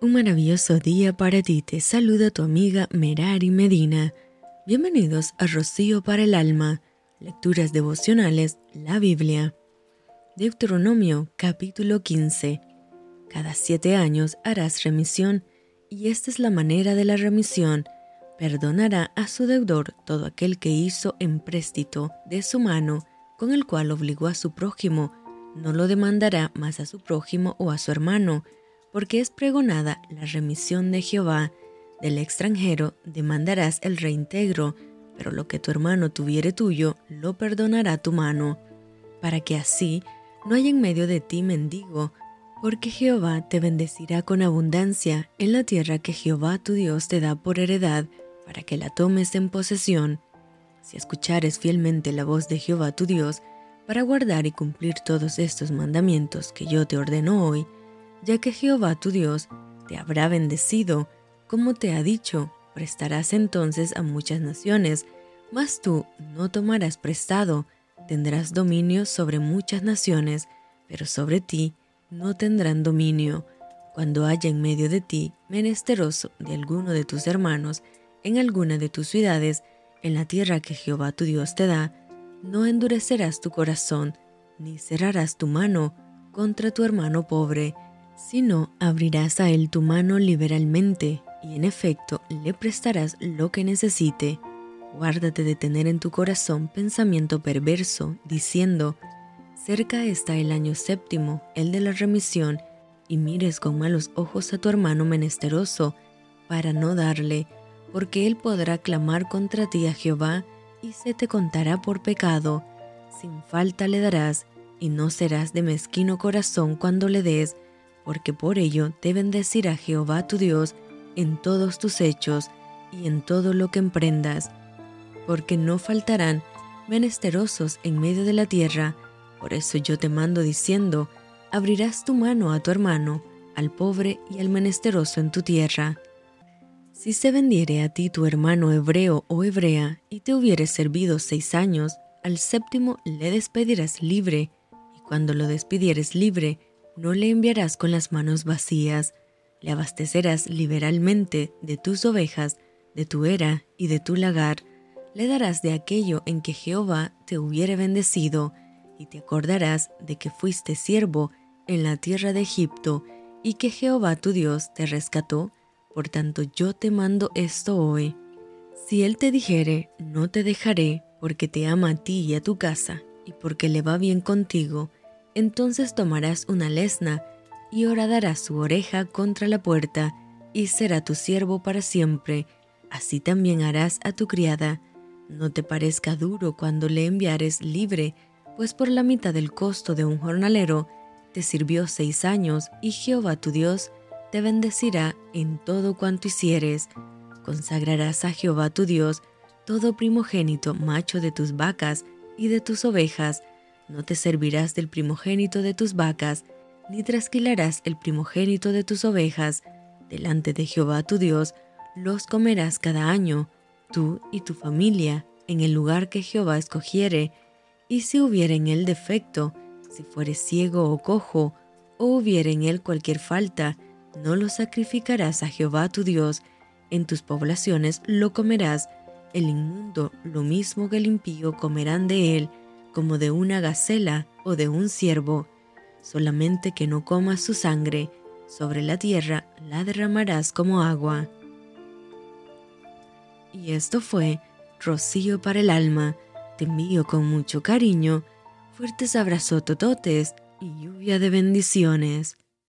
Un maravilloso día para ti. Te saluda tu amiga Merari Medina. Bienvenidos a Rocío para el Alma. Lecturas devocionales, la Biblia. Deuteronomio capítulo 15. Cada siete años harás remisión, y esta es la manera de la remisión. Perdonará a su deudor todo aquel que hizo empréstito de su mano, con el cual obligó a su prójimo. No lo demandará más a su prójimo o a su hermano, porque es pregonada la remisión de Jehová. Del extranjero demandarás el reintegro, pero lo que tu hermano tuviere tuyo, lo perdonará tu mano, para que así no haya en medio de ti mendigo, porque Jehová te bendecirá con abundancia en la tierra que Jehová tu Dios te da por heredad, para que la tomes en posesión. Si escuchares fielmente la voz de Jehová tu Dios, para guardar y cumplir todos estos mandamientos que yo te ordeno hoy, ya que Jehová tu Dios te habrá bendecido, como te ha dicho, prestarás entonces a muchas naciones, mas tú no tomarás prestado, tendrás dominio sobre muchas naciones, pero sobre ti no tendrán dominio. Cuando haya en medio de ti menesteroso de alguno de tus hermanos, en alguna de tus ciudades, en la tierra que Jehová tu Dios te da, no endurecerás tu corazón, ni cerrarás tu mano contra tu hermano pobre, sino abrirás a él tu mano liberalmente, y en efecto le prestarás lo que necesite. Guárdate de tener en tu corazón pensamiento perverso, diciendo, cerca está el año séptimo, el de la remisión, y mires con malos ojos a tu hermano menesteroso, para no darle, porque él podrá clamar contra ti a Jehová, y se te contará por pecado. Sin falta le darás, y no serás de mezquino corazón cuando le des, porque por ello te bendecirá Jehová tu Dios en todos tus hechos y en todo lo que emprendas, porque no faltarán menesterosos en medio de la tierra, por eso yo te mando diciendo, abrirás tu mano a tu hermano, al pobre y al menesteroso en tu tierra. Si se vendiere a ti tu hermano hebreo o hebrea, y te hubiere servido seis años, al séptimo le despedirás libre, y cuando lo despidieres libre, no le enviarás con las manos vacías, le abastecerás liberalmente de tus ovejas, de tu era y de tu lagar, le darás de aquello en que Jehová te hubiere bendecido, y te acordarás de que fuiste siervo en la tierra de Egipto, y que Jehová tu Dios te rescató, por tanto yo te mando esto hoy. Si él te dijere, no te dejaré, porque te ama a ti y a tu casa, y porque le va bien contigo, entonces tomarás una lesna y horadarás su oreja contra la puerta, y será tu siervo para siempre. Así también harás a tu criada. No te parezca duro cuando le enviares libre, pues por la mitad del costo de un jornalero te sirvió seis años, y Jehová tu Dios te bendecirá en todo cuanto hicieres. Consagrarás a Jehová tu Dios todo primogénito macho de tus vacas y de tus ovejas, no te servirás del primogénito de tus vacas, ni trasquilarás el primogénito de tus ovejas. Delante de Jehová tu Dios los comerás cada año, tú y tu familia, en el lugar que Jehová escogiere. Y si hubiere en él defecto, si fuere ciego o cojo, o hubiere en él cualquier falta, no lo sacrificarás a Jehová tu Dios. En tus poblaciones lo comerás. El inmundo, lo mismo que el impío, comerán de él como de una gacela o de un ciervo, solamente que no comas su sangre, sobre la tierra la derramarás como agua. Y esto fue Rocío para el alma. Te envío con mucho cariño, fuertes abrazos tototes y lluvia de bendiciones.